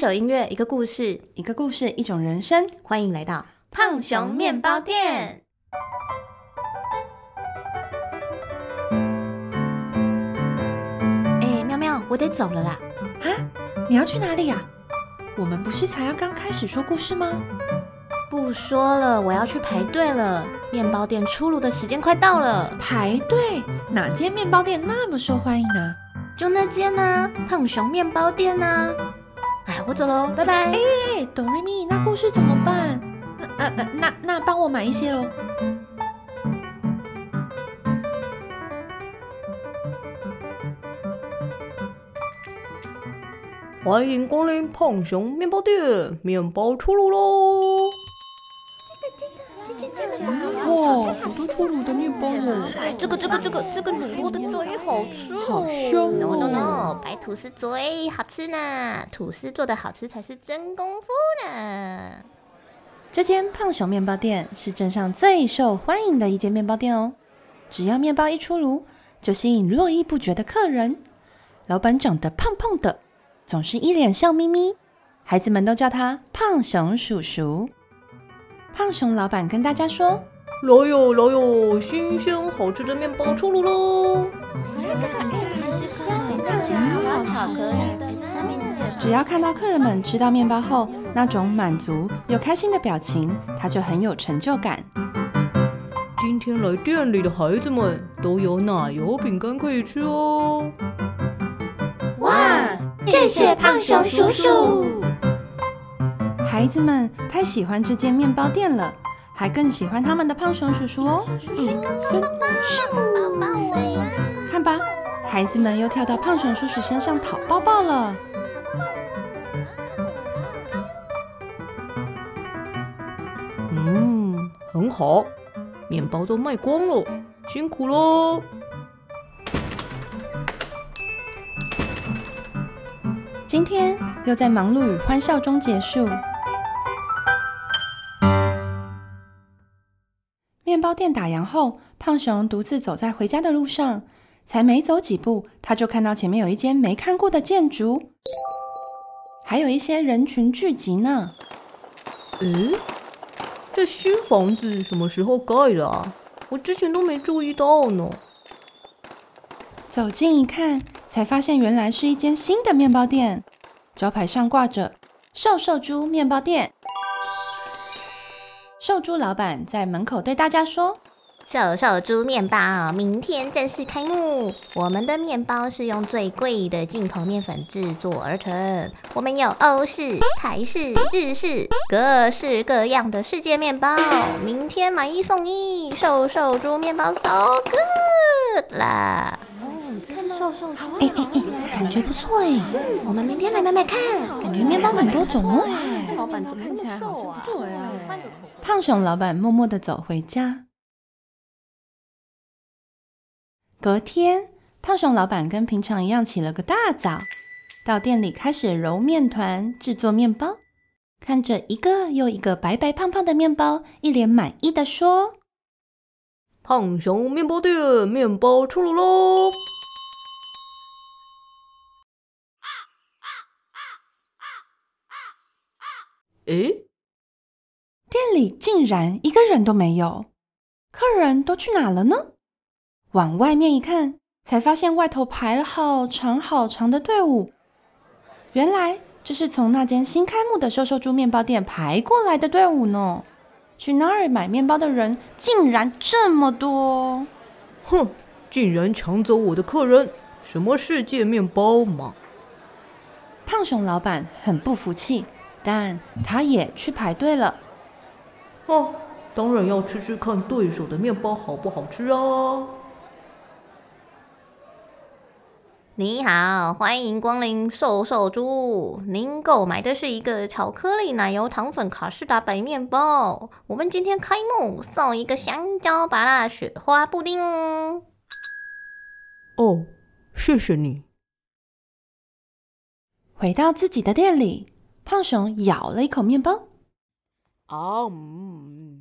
首音乐，一个故事，一个故事，一种人生。欢迎来到胖熊面包店。哎，喵喵，我得走了啦！啊，你要去哪里呀？我们不是才要刚开始说故事吗？不说了，我要去排队了。面包店出炉的时间快到了，排队？哪间面包店那么受欢迎呢？就那间呢，胖熊面包店呢。哎，我走喽，拜拜。哎，哆瑞咪，那故事怎么办？那呃呃，那那帮我买一些喽。欢迎光临胖熊面包店，面包出炉喽！哇，好多出炉的面包哦！哎，这个这个这个这个乳酪的最好吃，好香哦！No No No，白吐司最好吃呢，吐司做的好吃才是真功夫呢。这间胖熊面包店是镇上最受欢迎的一间面包店哦。只要面包一出炉，就吸引络绎不绝的客人。老板长得胖胖的，总是一脸笑眯眯，孩子们都叫他胖熊叔叔。胖熊老板跟大家说：“来哟来哟，新鲜好吃的面包出炉喽！只要看到客人们吃到面包后那种满足又开心的表情，他就很有成就感。今天来店里的孩子们都有奶油饼干可以吃哦！哇，谢谢胖熊叔叔！孩子们太喜欢这间面包店了，还更喜欢他们的胖熊叔叔哦。看吧，孩子们又跳到胖熊叔叔身上讨抱抱了。嗯，很好，面包都卖光了，辛苦喽！今天又在忙碌与欢笑中结束。面包店打烊后，胖熊独自走在回家的路上，才没走几步，他就看到前面有一间没看过的建筑，还有一些人群聚集呢。嗯，这新房子什么时候盖的啊？我之前都没注意到呢。走近一看，才发现原来是一间新的面包店，招牌上挂着“瘦瘦猪面包店”。瘦猪老板在门口对大家说：“瘦瘦猪面包明天正式开幕。我们的面包是用最贵的进口面粉制作而成。我们有欧式、台式、日式，各式各样的世界面包。明天买一送一，瘦瘦猪面包 so good 啦！瘦瘦猪，哎哎哎，感觉不错哎。我们明天来买买看，感觉面包很多种哦。这老板怎么那么瘦啊？对啊，换个口味。”胖熊老板默默的走回家。隔天，胖熊老板跟平常一样起了个大早，到店里开始揉面团、制作面包。看着一个又一个白白胖胖的面包，一脸满意的说：“胖熊面包店面包出炉喽！”诶，店里竟然一个人都没有，客人都去哪了呢？往外面一看，才发现外头排了好长好长的队伍。原来这是从那间新开幕的瘦瘦猪面包店排过来的队伍呢。去那儿买面包的人竟然这么多！哼，竟然抢走我的客人！什么世界面包嘛！胖熊老板很不服气，但他也去排队了。哦，当然要吃吃看对手的面包好不好吃啊！你好，欢迎光临瘦瘦猪。您购买的是一个巧克力奶油糖粉卡士达白面包。我们今天开幕送一个香蕉芭乐雪花布丁哦。哦，谢谢你。回到自己的店里，胖熊咬了一口面包。啊，嗯，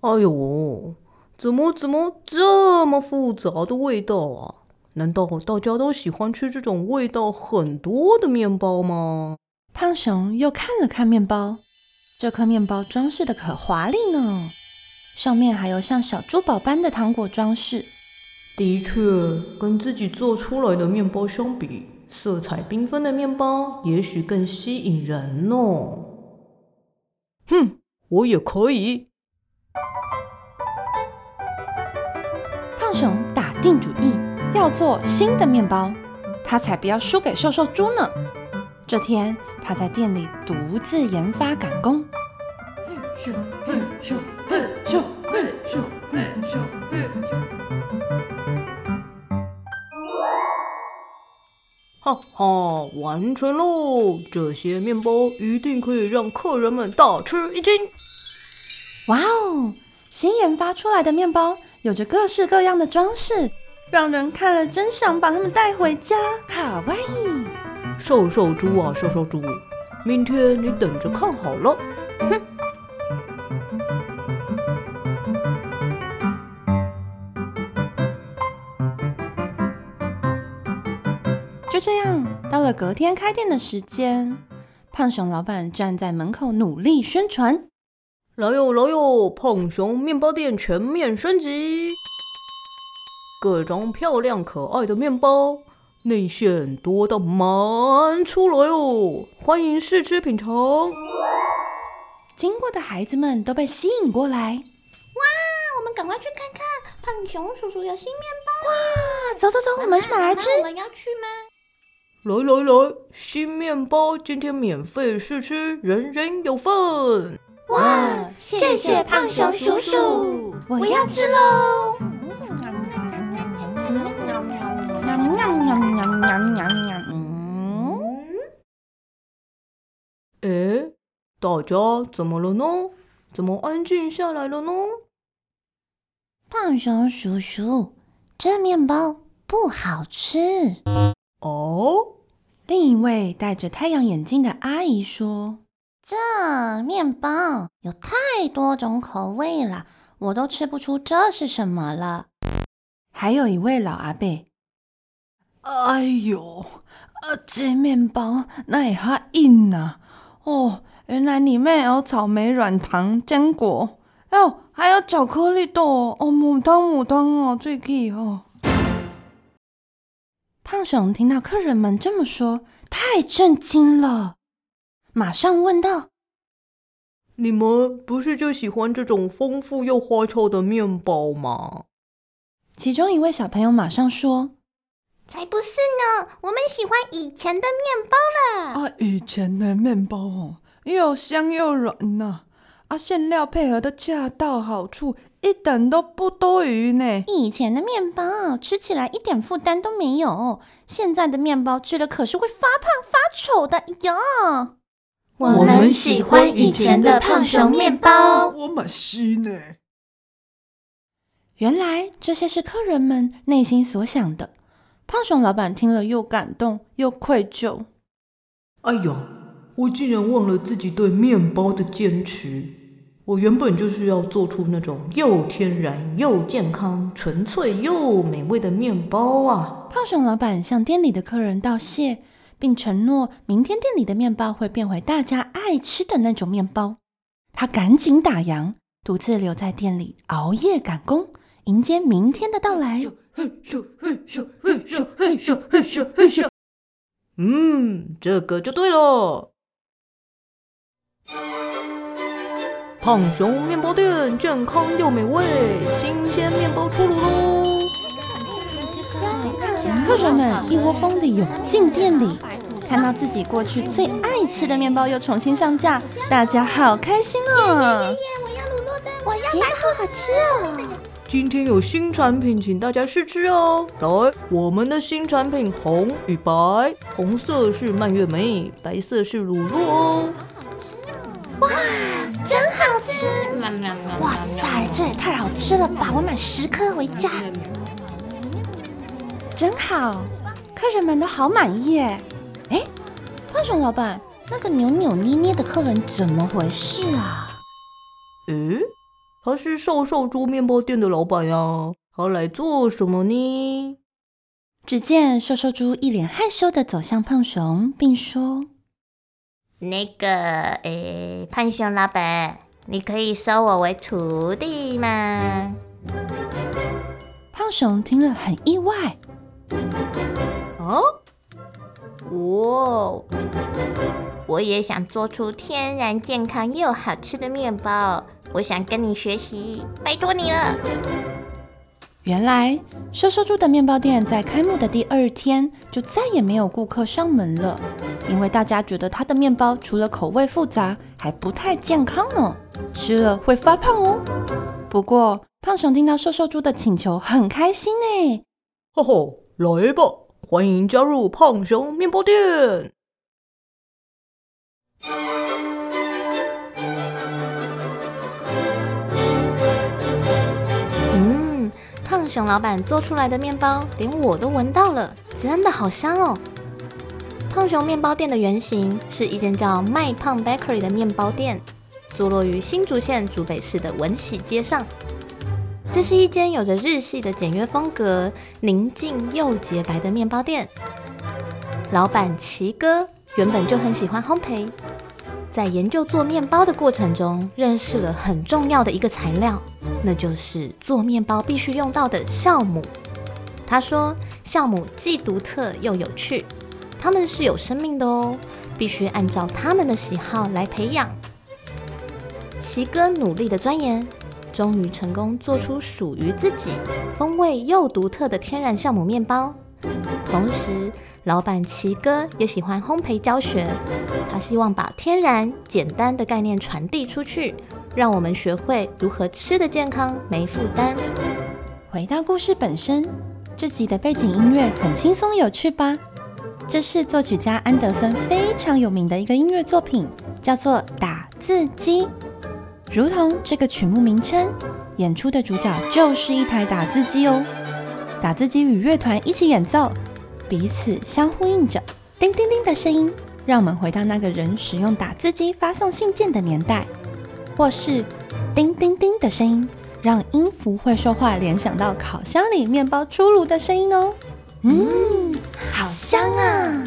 哎呦，怎么怎么这么复杂的味道啊？难道大家都喜欢吃这种味道很多的面包吗？胖熊又看了看面包，这颗面包装饰的可华丽呢，上面还有像小珠宝般的糖果装饰。的确，跟自己做出来的面包相比，色彩缤纷的面包也许更吸引人哦。哼，我也可以。胖熊打定主意要做新的面包，他才不要输给瘦瘦猪呢。这天，他在店里独自研发赶工。嘿咻嘿咻嘿咻嘿咻嘿咻嘿咻。哈哈，完成喽！这些面包一定可以让客人们大吃一惊。哇哦，新研发出来的面包有着各式各样的装饰，让人看了真想把它们带回家。卡哇伊！瘦瘦猪啊，瘦瘦猪，明天你等着看好了。哼。了隔天开店的时间，胖熊老板站在门口努力宣传：“来哟来哟，胖熊面包店全面升级，各种漂亮可爱的面包，内馅多到满出来哦！欢迎试吃品尝。”经过的孩子们都被吸引过来。哇，我们赶快去看看，胖熊叔叔有新面包哇！走走走，我们去买来吃。我们要去吗？来来来，新面包今天免费试吃，人人有份！哇，谢谢胖熊叔叔，我要吃喽！哎，大家怎么了呢？怎么安静下来了呢？胖熊叔叔，这面包不好吃。哦，另一位戴着太阳眼镜的阿姨说：“这面包有太多种口味了，我都吃不出这是什么了。”还有一位老阿伯：“哎呦，啊，这面包那也哈硬呐！哦，原来里面有草莓、软糖、坚果，哦，还有巧克力豆哦，母汤母汤哦，最气哦。”胖熊听到客人们这么说，太震惊了，马上问道：“你们不是就喜欢这种丰富又花俏的面包吗？”其中一位小朋友马上说：“才不是呢，我们喜欢以前的面包了。啊，以前的面包哦，又香又软呐，啊，馅料配合的恰到好处。”一点都不多余呢！以前的面包吃起来一点负担都没有，现在的面包吃了可是会发胖发丑的哟！我们喜欢以前的胖熊面包。我蛮喜呢。原来这些是客人们内心所想的。胖熊老板听了又感动又愧疚。哎呀，我竟然忘了自己对面包的坚持。我原本就是要做出那种又天然又健康、纯粹又美味的面包啊！胖熊老板向店里的客人道谢，并承诺明天店里的面包会变回大家爱吃的那种面包。他赶紧打烊，独自留在店里熬夜赶工，迎接明天的到来。嗯，这个就对了。胖熊面包店，健康又美味，新鲜面包出炉喽！客人们一窝蜂的涌进店里，看到自己过去最爱吃的面包又重新上架，大家好开心哦！我要卤肉的，我要白好好吃哦！今天有新产品，请大家试吃哦！来，我们的新产品红与白，红色是蔓越莓，白色是乳酪哦。哇，真好吃！哇塞，这也太好吃了吧！我买十颗回家。真好，客人们都好满意耶！哎，胖熊老板，那个扭扭捏捏的客人怎么回事啊？嗯，他是瘦瘦猪面包店的老板呀，他来做什么呢？只见瘦瘦猪一脸害羞的走向胖熊，并说：“那个，诶，胖熊老板，你可以收我为徒弟吗？”胖熊听了很意外。哦，我我也想做出天然、健康又好吃的面包，我想跟你学习，拜托你了。原来瘦瘦猪的面包店在开幕的第二天就再也没有顾客上门了，因为大家觉得他的面包除了口味复杂，还不太健康呢，吃了会发胖哦。不过胖熊听到瘦瘦猪的请求，很开心呢。吼吼，来吧，欢迎加入胖熊面包店。熊老板做出来的面包，连我都闻到了，真的好香哦！胖熊面包店的原型是一间叫麦胖 Bakery 的面包店，坐落于新竹县竹北市的文喜街上。这是一间有着日系的简约风格、宁静又洁白的面包店。老板奇哥原本就很喜欢烘焙。在研究做面包的过程中，认识了很重要的一个材料，那就是做面包必须用到的酵母。他说，酵母既独特又有趣，它们是有生命的哦，必须按照它们的喜好来培养。奇哥努力的钻研，终于成功做出属于自己风味又独特的天然酵母面包，同时。老板奇哥也喜欢烘焙教学，他希望把天然简单的概念传递出去，让我们学会如何吃的健康没负担。回到故事本身，这集的背景音乐很轻松有趣吧？这是作曲家安德森非常有名的一个音乐作品，叫做《打字机》。如同这个曲目名称，演出的主角就是一台打字机哦。打字机与乐团一起演奏。彼此相呼应着，叮叮叮的声音，让我们回到那个人使用打字机发送信件的年代；或是叮叮叮的声音，让音符会说话联想到烤箱里面包出炉的声音哦。嗯，好香啊！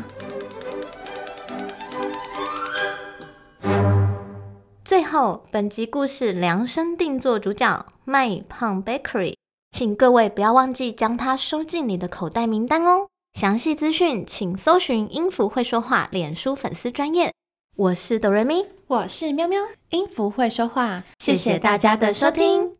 最后，本集故事量身定做主角麦胖 Bakery，请各位不要忘记将它收进你的口袋名单哦。详细资讯请搜寻“音符会说话”脸书粉丝专业。我是哆瑞咪，我是喵喵，音符会说话。谢谢大家的收听。